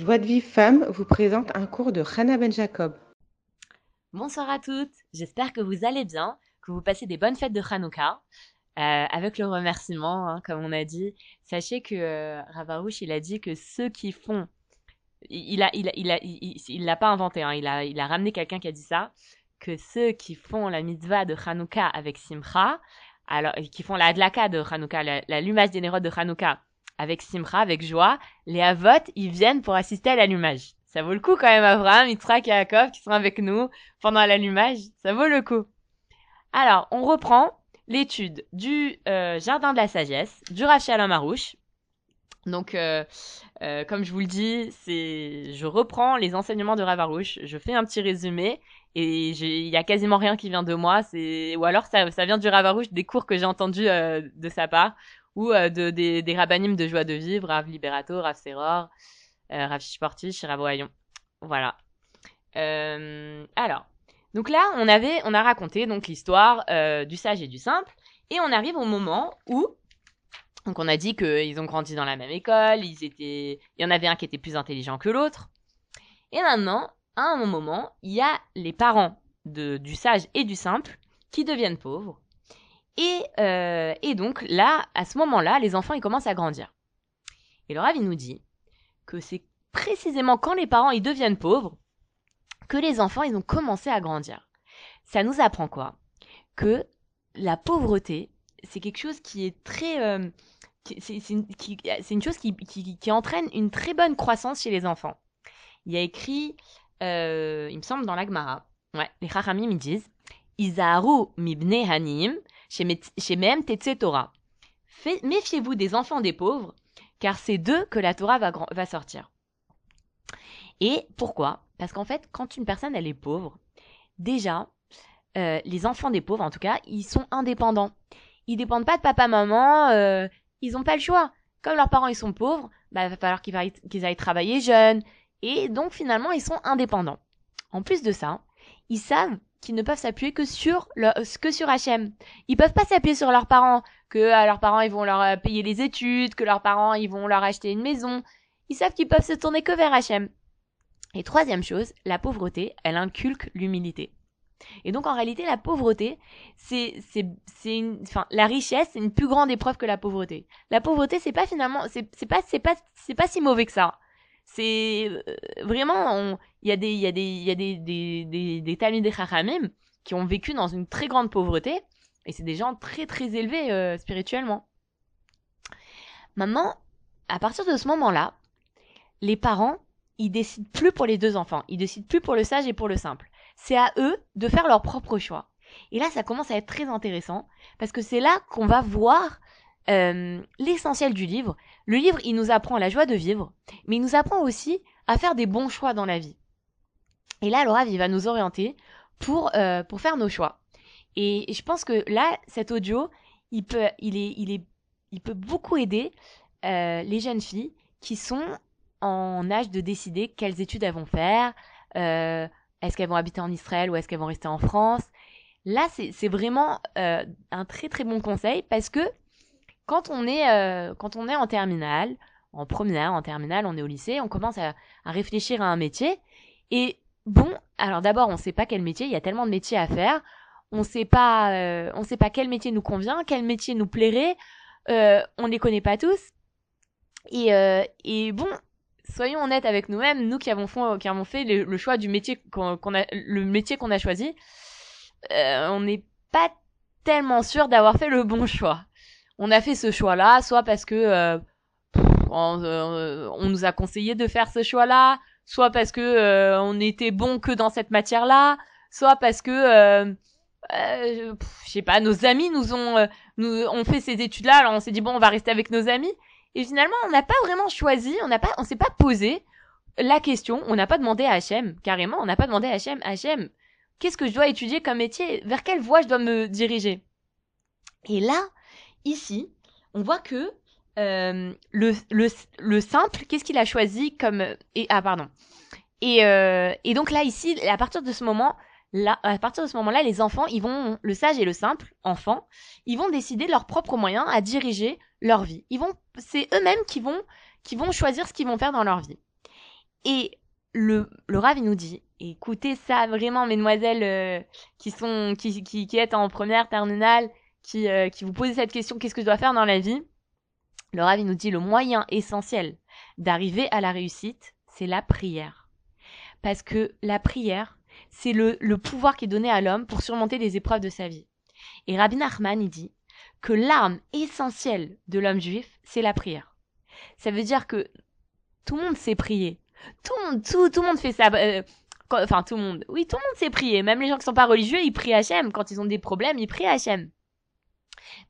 Joie de Vive Femme vous présente un cours de Hannah Ben Jacob. Bonsoir à toutes, j'espère que vous allez bien, que vous passez des bonnes fêtes de Hanouka. Euh, avec le remerciement, hein, comme on a dit, sachez que euh, Ravarouche, il a dit que ceux qui font, il a, il a, il a, il, l'a pas inventé, hein, il a, il a ramené quelqu'un qui a dit ça, que ceux qui font la mitzvah de Hanouka avec Simcha, alors qui font la adlaka de Hanouka, l'allumage des nérodes de Hanouka avec Simcha, avec joie, les Avot, ils viennent pour assister à l'allumage. Ça vaut le coup quand même, Abraham, Yitzhak et Yaakov qui sont avec nous pendant l'allumage. Ça vaut le coup. Alors, on reprend l'étude du euh, Jardin de la Sagesse, du Rav Shalom Arouche. Donc, euh, euh, comme je vous le dis, je reprends les enseignements de Rav Arouche, je fais un petit résumé et il y a quasiment rien qui vient de moi. Ou alors ça, ça vient du Rav Arouche, des cours que j'ai entendus de sa part ou euh, de, des, des rabbinim de joie de vivre, Rav Liberato, Rav Seror, euh, Rav Ohayon. Voilà. Euh, alors, donc là, on avait, on a raconté donc l'histoire du sage et du simple, et on arrive au moment où, donc on a dit qu'ils ont grandi dans la même école, ils étaient, il y en avait un qui était plus intelligent que l'autre, et maintenant, à un moment, il y a les parents de, du sage et du simple qui deviennent pauvres, et, euh, et donc là, à ce moment-là, les enfants ils commencent à grandir. Et le Rav nous dit que c'est précisément quand les parents ils deviennent pauvres que les enfants ils ont commencé à grandir. Ça nous apprend quoi? Que la pauvreté c'est quelque chose qui est très euh, c'est une, une, chose qui, qui, qui, entraîne une très bonne croissance chez les enfants. Il y a écrit, euh, il me semble, dans l'Agmara, ouais, les Chachamim ils disent mibne hanim chez même Tetse Torah. Méfiez-vous des enfants des pauvres, car c'est d'eux que la Torah va, va sortir. Et pourquoi? Parce qu'en fait, quand une personne elle est pauvre, déjà, euh, les enfants des pauvres, en tout cas, ils sont indépendants. Ils dépendent pas de papa, maman, euh, ils ont pas le choix. Comme leurs parents ils sont pauvres, bah, il va falloir qu'ils aillent, aillent travailler jeunes. Et donc finalement, ils sont indépendants. En plus de ça, ils savent qu'ils ne peuvent s'appuyer que sur le, que sur HM. Ils peuvent pas s'appuyer sur leurs parents, que à leurs parents ils vont leur euh, payer les études, que leurs parents ils vont leur acheter une maison. Ils savent qu'ils peuvent se tourner que vers HM. Et troisième chose, la pauvreté, elle inculque l'humilité. Et donc en réalité, la pauvreté, c'est c'est c'est une, enfin la richesse, c'est une plus grande épreuve que la pauvreté. La pauvreté, c'est pas finalement, c'est c'est pas c'est pas c'est pas si mauvais que ça. C'est euh, vraiment, il y a des, il y a des, il y a des, des, des, des qui ont vécu dans une très grande pauvreté, et c'est des gens très très élevés euh, spirituellement. Maintenant, à partir de ce moment-là, les parents, ils décident plus pour les deux enfants, ils décident plus pour le sage et pour le simple. C'est à eux de faire leur propre choix. Et là, ça commence à être très intéressant, parce que c'est là qu'on va voir euh, l'essentiel du livre. Le livre, il nous apprend la joie de vivre, mais il nous apprend aussi à faire des bons choix dans la vie. Et là, Laura, il va nous orienter pour, euh, pour faire nos choix. Et, je pense que là, cet audio, il peut, il est, il est, il peut beaucoup aider euh, les jeunes filles qui sont en âge de décider quelles études elles vont faire, est-ce qu'elles vont habiter en Israël ou est-ce qu'elles vont rester en France. Là, c'est vraiment un très très bon conseil parce que quand on est, euh, quand on est en terminale, en première, en terminale, on est au lycée, on commence à, réfléchir à un métier. Et bon, alors d'abord, on ne sait pas quel métier, il y a tellement de métiers à faire. On sait pas, euh, on sait pas quel métier nous convient, quel métier nous plairait. Euh, on ne les connaît pas tous. Et, et bon, soyons honnêtes avec nous-mêmes, nous qui avons fait, le, choix du métier qu'on a, le métier qu'on a choisi, on n'est pas tellement sûr d'avoir fait le bon choix on a fait ce choix-là, soit parce que euh, euh, on, nous a conseillé de faire ce choix-là, soit parce que euh, on était bon que dans cette matière-là, soit parce que je sais pas, nos amis nous ont nous fait ces études-là, alors on s'est dit bon, on va rester avec nos amis. Et finalement, on n'a pas vraiment choisi, on n'a pas, on s'est pas posé la question, on n'a pas demandé à HM, carrément, on n'a pas demandé à HM, HM, qu'est-ce que je dois étudier comme métier, vers quelle voie je dois me diriger? Et là, Ici, on voit que euh, le, le, le, simple, qu'est-ce qu'il a choisi comme... Et, ah, pardon. Et, euh, et donc là, ici, à partir de ce moment, là, à partir de ce moment-là, les enfants, ils vont, le sage et le simple, enfants, ils vont décider leurs propres moyens à diriger leur vie. Ils vont, c'est eux-mêmes qui vont, qui vont choisir ce qu'ils vont faire dans leur vie. Et le, le Rav, il nous dit, écoutez ça vraiment, mesdemoiselles euh, qui sont, qui, qui, qui êtes en première terminale, qui, euh, qui vous posez cette question, qu'est-ce que je dois faire dans la vie? Le Rav, il nous dit, le moyen essentiel d'arriver à la réussite, c'est la prière. Parce que la prière, c'est le, le pouvoir qui est donné à l'homme pour surmonter les épreuves de sa vie. Et Rabbi Nachman, il dit que l'arme essentielle de l'homme juif, c'est la prière. Ça veut dire que tout le monde sait prier. Tout le monde, tout, tout le monde fait ça. euh, quand- enfin, tout le monde. Oui, tout le monde sait prier. Même les gens qui sont pas religieux, ils prient Hachem. Quand ils ont des problèmes, ils prient Hachem.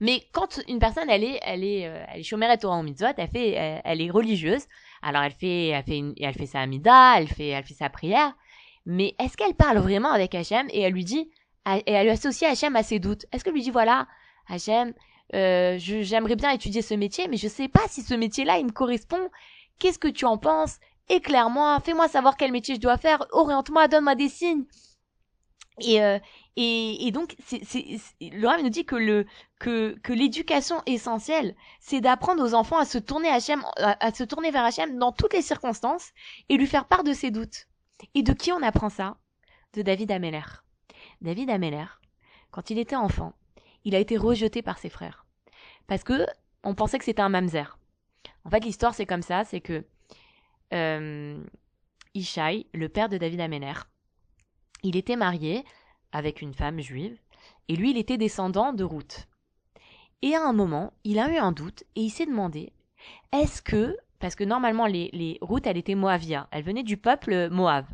Mais quand une personne, elle est, elle est, euh, elle est chômère et Torah en mitzvot, elle fait, elle, elle est religieuse. Alors elle fait, elle fait, une- elle fait sa amida, elle fait, elle fait sa prière. Mais est-ce qu'elle parle vraiment avec Hachem et elle lui dit, et elle associe Hachem à ses doutes? Est-ce qu'elle lui dit voilà, Hachem, euh, j'aimerais bien étudier ce métier, mais je sais pas si ce métier-là il me correspond. Qu'est-ce que tu en penses? Éclaire-moi, fais-moi savoir quel métier je dois faire, oriente-moi, donne-moi des signes. Et, euh, et, donc, c'est, le Rav nous dit que, l'éducation essentielle, c'est d'apprendre aux enfants à se, tourner Hachem, à, à se tourner vers Hachem dans toutes les circonstances et lui faire part de ses doutes. Et de qui on apprend ça? De David Ameller. David Ameller, quand il était enfant, il a été rejeté par ses frères. Parce que on pensait que c'était un mamzer. En fait, l'histoire, c'est comme ça, c'est que euh, Ishai, le père de David Ameller, il était marié avec une femme juive, et lui, il était descendant de Ruth. Et à un moment, il a eu un doute, et il s'est demandé, est-ce que, parce que normalement, les, les Ruth, elle était Moavia, elle venait du peuple Moab.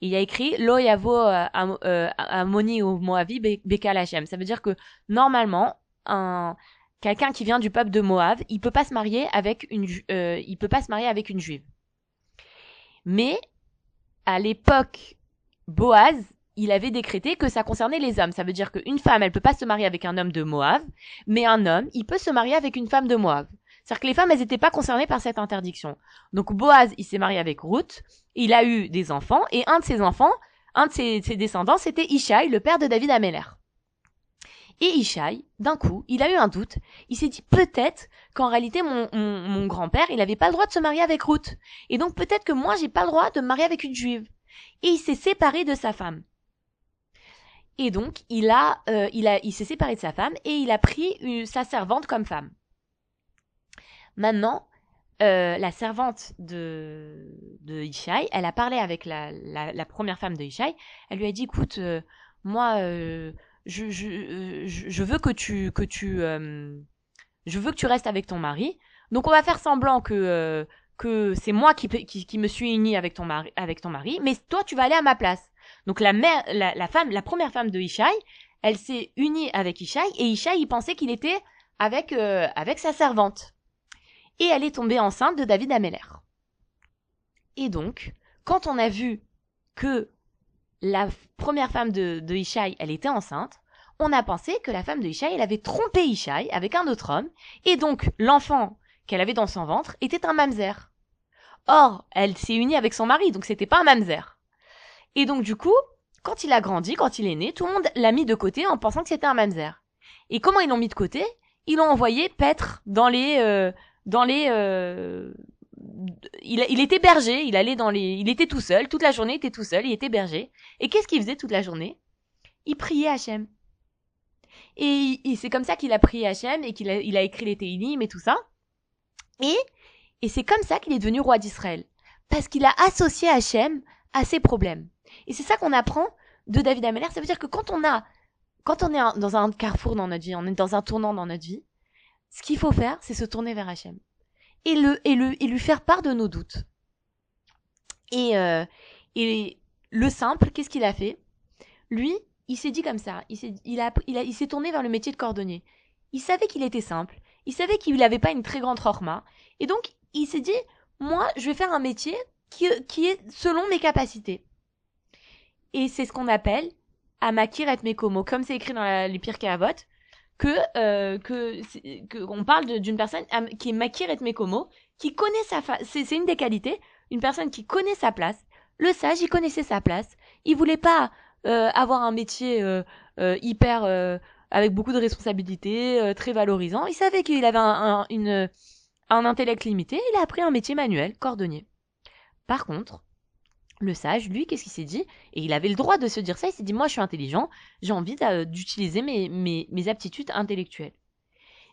Et il a écrit Lo yavo euh, euh, amoni ou Moavi be- bekal Hashem. Ça veut dire que normalement, un quelqu'un qui vient du peuple de Moab, il peut pas se marier avec une, euh, il peut pas se marier avec une juive. Mais à l'époque, Boaz, il avait décrété que ça concernait les hommes. Ça veut dire qu'une femme, elle peut pas se marier avec un homme de Moab, mais un homme, il peut se marier avec une femme de Moab. C'est-à-dire que les femmes, elles n'étaient pas concernées par cette interdiction. Donc Boaz, il s'est marié avec Ruth, il a eu des enfants, et un de ses enfants, un de ses, descendants, c'était Ishai, le père de David Ameller. Et Ishai, d'un coup, il a eu un doute. Il s'est dit peut-être qu'en réalité, mon grand-père, il n'avait pas le droit de se marier avec Ruth. Et donc peut-être que moi, j'ai pas le droit de me marier avec une juive. Et il s'est séparé de sa femme. Et donc, il a, euh, il a, il s'est séparé de sa femme et il a pris euh, sa servante comme femme. Maintenant, euh, la servante de, de Ishai, elle a parlé avec la, la, la première femme de Ishai. Elle lui a dit, écoute, euh, moi, euh, je, je, euh, je, je veux que tu, que tu, euh, je veux que tu restes avec ton mari. Donc on va faire semblant que que c'est moi qui, qui, qui me suis unie avec ton mari, avec ton mari, mais toi tu vas aller à ma place. Donc la mère, la, femme, la première femme de Ishai, elle s'est unie avec Ishai et Ishai il pensait qu'il était avec euh, avec sa servante. Et elle est tombée enceinte de David Ameller. Et donc, quand on a vu que la première femme de, de Ishai, elle était enceinte, on a pensé que la femme de Ishai, elle avait trompé Ishai avec un autre homme, et donc l'enfant qu'elle avait dans son ventre était un mamzer. Or, elle s'est unie avec son mari, donc c'était pas un mamzer. Et donc du coup, quand il a grandi, quand il est né, tout le monde l'a mis de côté en pensant que c'était un mamzer. Et comment ils l'ont mis de côté? Ils l'ont envoyé paître dans les euh, dans les euh, il, était berger, il allait dans les il était tout seul, toute la journée il était tout seul, il était berger. Et qu'est-ce qu'il faisait toute la journée? Il priait Hachem. Et, c'est comme ça qu'il a prié Hachem et qu'il a, il a écrit les Teilim et tout ça. Et, et c'est comme ça qu'il est devenu roi d'Israël. Parce qu'il a associé Hachem à ses problèmes. Et c'est ça qu'on apprend de David Ameller. Ça veut dire que quand on a, quand on est dans un carrefour dans notre vie, on est dans un tournant dans notre vie, ce qu'il faut faire, c'est se tourner vers Hachem. Et le, et le, et lui faire part de nos doutes. Et, euh, et le simple, qu'est-ce qu'il a fait? Lui, il s'est dit comme ça. Il s'est, il a, il a, il s'est tourné vers le métier de cordonnier. Il savait qu'il était simple. Il savait qu'il n'avait pas une très grande chorma. Et donc, il s'est dit, moi, je vais faire un métier qui, qui est selon mes capacités. Et c'est ce qu'on appelle Amakir et Mekomo, comme c'est écrit dans la, les Pirkei Avot, que, euh, que, que, on parle d'une personne qui est Makir et Mekomo, qui connaît sa c'est, une des qualités, une personne qui connaît sa place. Le sage, il connaissait sa place. Il voulait pas euh, avoir un métier euh, euh, hyper euh, avec beaucoup de responsabilités, euh, très valorisant. Il savait qu'il avait un, un, un intellect limité. Il a appris un métier manuel, cordonnier. Par contre, le sage, lui, qu'est-ce qu'il s'est dit? Et il avait le droit de se dire ça. Il s'est dit Moi, je suis intelligent, j'ai envie d'utiliser mes, aptitudes intellectuelles.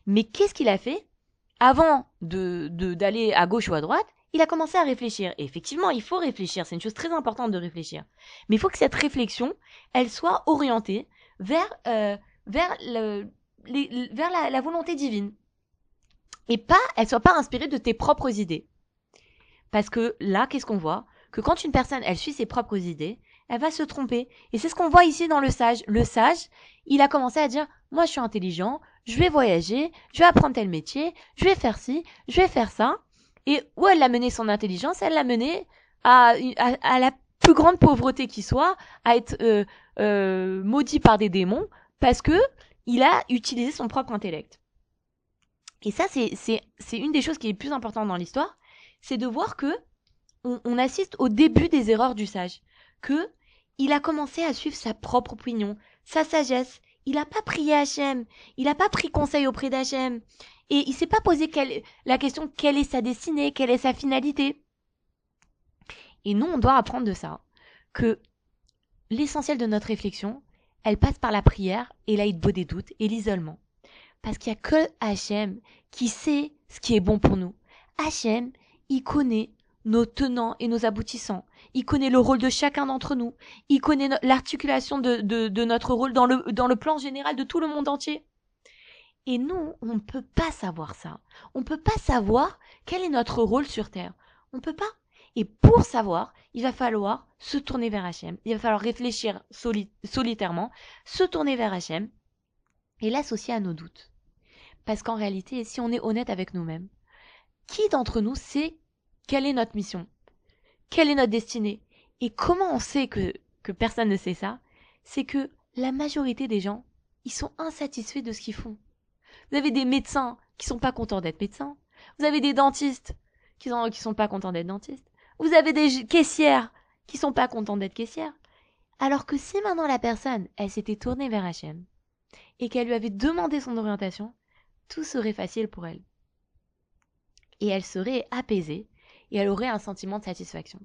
Mais qu'est-ce qu'il a fait? Avant de d'aller à gauche ou à droite, il a commencé à réfléchir. Et effectivement, il faut réfléchir. C'est une chose très importante de réfléchir. Mais il faut que cette réflexion, elle soit orientée vers, euh, vers la, la volonté divine. Et pas, elle soit pas inspirée de tes propres idées. Parce que là, qu'est-ce qu'on voit? Que quand une personne, elle suit ses propres idées, elle va se tromper. Et c'est ce qu'on voit ici dans le sage. Le sage, il a commencé à dire, moi je suis intelligent, je vais voyager, je vais apprendre tel métier, je vais faire ci, je vais faire ça. Et où elle a mené son intelligence? Elle l'a mené à, la plus grande pauvreté qui soit, à être euh, euh, maudit par des démons, parce que il a utilisé son propre intellect. Et ça, c'est une des choses qui est plus importante dans l'histoire, c'est de voir que on, assiste au début des erreurs du sage, que il a commencé à suivre sa propre opinion, sa sagesse. Il n'a pas prié Hachem, il n'a pas pris conseil auprès d'Hachem, et il s'est pas posé la question quelle est sa destinée, quelle est sa finalité. Et nous, on doit apprendre de ça, que l'essentiel de notre réflexion, elle passe par la prière et l'aïd des doutes et l'isolement. Parce qu'il n'y a que Hachem qui sait ce qui est bon pour nous. Hachem, il connaît nos tenants et nos aboutissants. Il connaît le rôle de chacun d'entre nous. Il connaît l'articulation de, notre rôle dans le, dans le plan général de tout le monde entier. Et nous, on ne peut pas savoir ça. On ne peut pas savoir quel est notre rôle sur Terre. On ne peut pas. Et pour savoir, il va falloir se tourner vers Hachem. Il va falloir réfléchir solitairement, se tourner vers Hachem et l'associer à nos doutes. Parce qu'en réalité, si on est honnête avec nous-mêmes, qui d'entre nous sait quelle est notre mission? Quelle est notre destinée? Et comment on sait que, personne ne sait ça? C'est que la majorité des gens, ils sont insatisfaits de ce qu'ils font. Vous avez des médecins qui sont pas contents d'être médecins. Vous avez des dentistes qui sont, sont pas contents d'être dentistes. Vous avez des caissières qui sont pas contents d'être caissières. Alors que si maintenant la personne, elle s'était tournée vers H&M et qu'elle lui avait demandé son orientation, tout serait facile pour elle. Et elle serait apaisée et elle aurait un sentiment de satisfaction.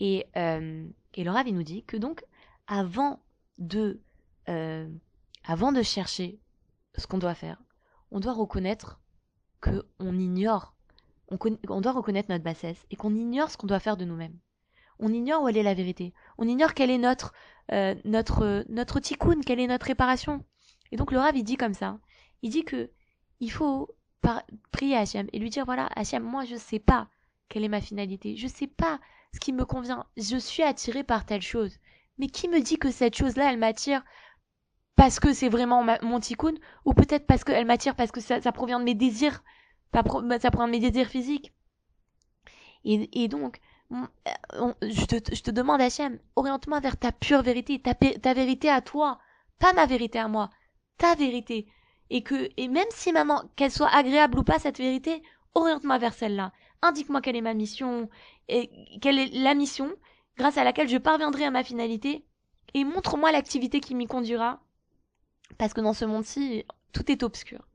Et, euh, et nous dit que donc, avant de, euh, avant de chercher ce qu'on doit faire, on doit reconnaître que on ignore, on, doit reconnaître notre bassesse et qu'on ignore ce qu'on doit faire de nous-mêmes. On ignore où elle est la vérité. On ignore quelle est notre, euh, notre, notre tikkun, quelle est notre réparation. Et donc le Rav, il dit comme ça. Il dit que il faut prier Hachem et lui dire voilà, Hachem, moi je sais pas quelle est ma finalité, je sais pas ce qui me convient, je suis attiré par telle chose. Mais qui me dit que cette chose-là, elle m'attire parce que c'est vraiment mon tikkun ou peut-être parce qu'elle m'attire parce que ça, provient de mes désirs, pas ça provient de mes désirs physiques. Et, donc, je, te, je te demande, Hachem, oriente-moi vers ta pure vérité, ta, ta vérité à toi, pas ma vérité à moi, ta vérité et que et même si maman qu'elle soit agréable ou pas cette vérité, oriente-moi vers celle-là. Indique-moi quelle est ma mission et quelle est la mission grâce à laquelle je parviendrai à ma finalité et montre-moi l'activité qui m'y conduira parce que dans ce monde-ci, tout est obscur.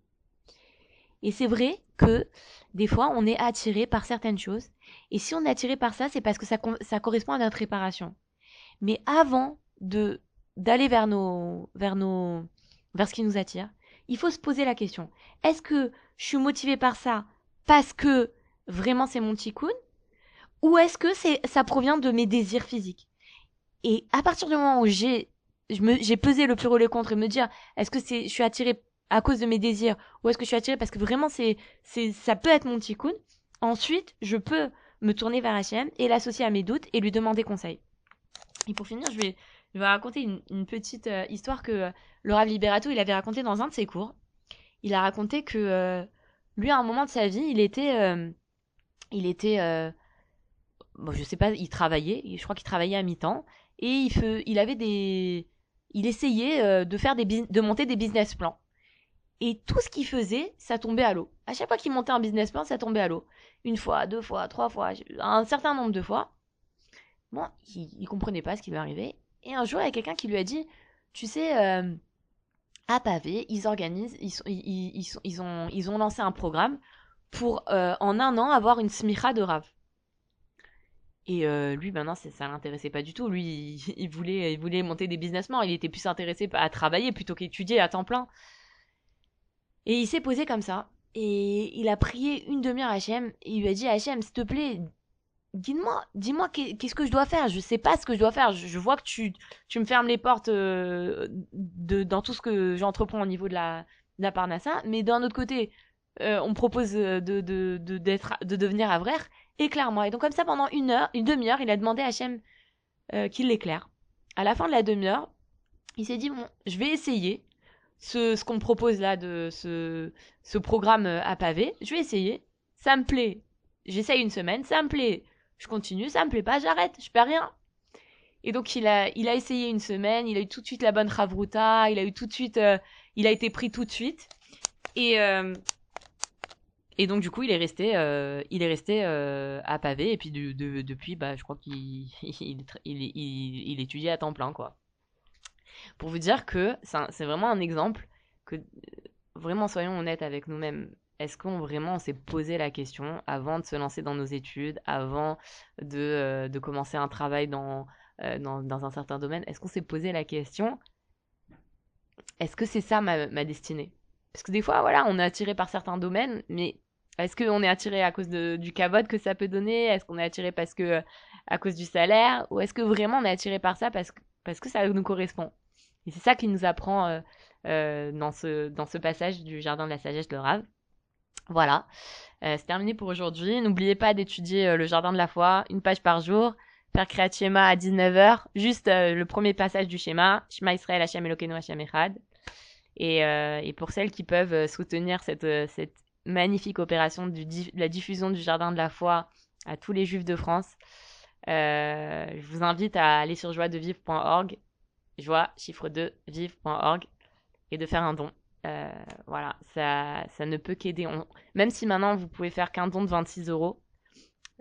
Et c'est vrai que des fois, on est attiré par certaines choses. Et si on est attiré par ça, c'est parce que ça, ça correspond à notre réparation. Mais avant de d'aller vers nos vers nos vers ce qui nous attire, il faut se poser la question. Est-ce que je suis motivée par ça parce que vraiment c'est mon tikkun ou est-ce que c'est ça provient de mes désirs physiques? Et à partir du moment où j'ai j'ai pesé le pour et le contre et me dire est-ce que je suis attirée à cause de mes désirs ou est-ce que je suis attirée parce que vraiment c'est c'est ça peut être mon tikkun ensuite je peux me tourner vers Hachem et l'associer à mes doutes et lui demander conseil et pour finir je vais je vais raconter une, petite euh, histoire que euh, Rav Liberato, il avait raconté dans un de ses cours. Il a raconté que euh, lui, à un moment de sa vie, il était, il était, bon, je sais pas, il travaillait. Je crois qu'il travaillait à mi-temps et il, il avait des, il essayait de faire des, de monter des business plans. Et tout ce qu'il faisait, ça tombait à l'eau. À chaque fois qu'il montait un business plan, ça tombait à l'eau. Une fois, deux fois, trois fois, un certain nombre de fois. Bon, il, il comprenait pas ce qui lui arrivait. Et un jour, il y a quelqu'un qui lui a dit, tu sais, euh, à Pavé, ils organisent, ils, ils, ils, ont, ils ont lancé un programme pour, euh, en un an, avoir une smicha de rave. Et euh, lui, maintenant, ça, ça l'intéressait pas du tout. Lui, il, il voulait, il voulait monter des businessmen. Il était plus intéressé à travailler plutôt qu'étudier à temps plein. Et il s'est posé comme ça. Et il a prié une demi-heure à Hachem. Et il lui a dit Hachem, s'il te plaît, dis-moi, dis-moi qu'est-ce que je dois faire? Je sais pas ce que je dois faire. Je, vois que tu, me fermes les portes euh, de, dans tout ce que j'entreprends au niveau de la, Parnassa. Mais d'un autre côté, euh, on me propose de, de, de, d'être, de devenir avraire. Éclaire-moi. Et donc, comme ça, pendant une heure, une demi-heure, il a demandé à Hachem euh, qu'il l'éclaire. À la fin de la demi-heure, il s'est dit Bon, je vais essayer ce, qu'on me propose là de ce, ce programme euh, à pavé. Je vais essayer. Ça me plaît. J'essaye une semaine. Ça me plaît. Je continue. Ça me plaît pas. J'arrête. Je perds rien. Et donc il a, il a essayé une semaine. Il a eu tout de suite la bonne ravruta. Il a eu tout de suite. euh, il a été pris tout de suite. Et euh, et donc du coup il est resté, euh, il est resté à pavé. Et puis de, de- depuis, bah je crois qu'il il, il, il, étudie à temps plein quoi. Pour vous dire que c'est vraiment un exemple que vraiment soyons honnêtes avec nous-mêmes. Est-ce qu'on vraiment s'est posé la question avant de se lancer dans nos études, avant de, euh, commencer un travail dans, euh, dans, un certain domaine? Est-ce qu'on s'est posé la question? Est-ce que c'est ça ma, ma destinée? Parce que des fois, voilà, on est attiré par certains domaines, mais est-ce qu'on est attiré à cause du cabot que ça peut donner? Est-ce qu'on est attiré parce que à cause du salaire? Ou est-ce que vraiment on est attiré par ça parce que, ça nous correspond? Et c'est ça qui nous apprend euh, dans, ce, dans ce passage du Jardin de la Sagesse de Rave. Voilà, Euh, c'est terminé pour aujourd'hui. N'oubliez pas d'étudier euh, le Jardin de la Foi, une page par jour, faire Kriyat Shema à 19h, juste euh, le premier passage du schéma, Shema Israël Hashem Elokeinu Hashem Echad. Et, euh, pour celles qui peuvent euh, soutenir cette, cette magnifique opération de la diffusion du Jardin de la Foi à tous les juifs de France, je vous invite à aller sur joiedevivre.org, joie, chiffre 2, vive.org, et de faire un don. Euh, voilà, ça, ça ne peut qu'aider. On- Même si maintenant vous pouvez faire qu'un don de 26 euros,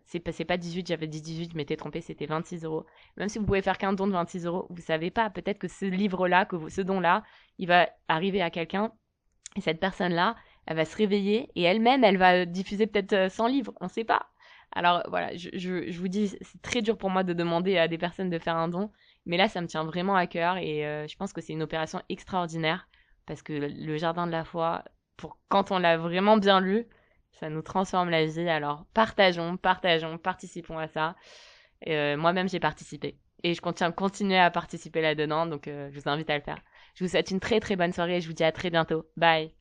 c'est pas, pas 18, j'avais dit 18, je m'étais trompé, c'était 26 euros. Même si vous pouvez faire qu'un don de 26 euros, vous savez pas, peut-être que ce livre-là, que ce don-là, il va arriver à quelqu'un, et cette personne-là, elle va se réveiller, et elle-même, elle va diffuser peut-être euh, 100 livres, on sait pas. Alors voilà, je, je, je vous dis, c'est très dur pour moi de demander à des personnes de faire un don, mais là, ça me tient vraiment à cœur, et euh, je pense que c'est une opération extraordinaire, parce que le Jardin de la Foi, pour quand on l'a vraiment bien lu, ça nous transforme la vie. Alors partageons, partageons, participons à ça. Euh, Moi-même, j'ai participé. Et je continue, à participer là-dedans, donc euh, je vous invite à le faire. Je vous souhaite une très très bonne soirée et je vous dis à très bientôt. Bye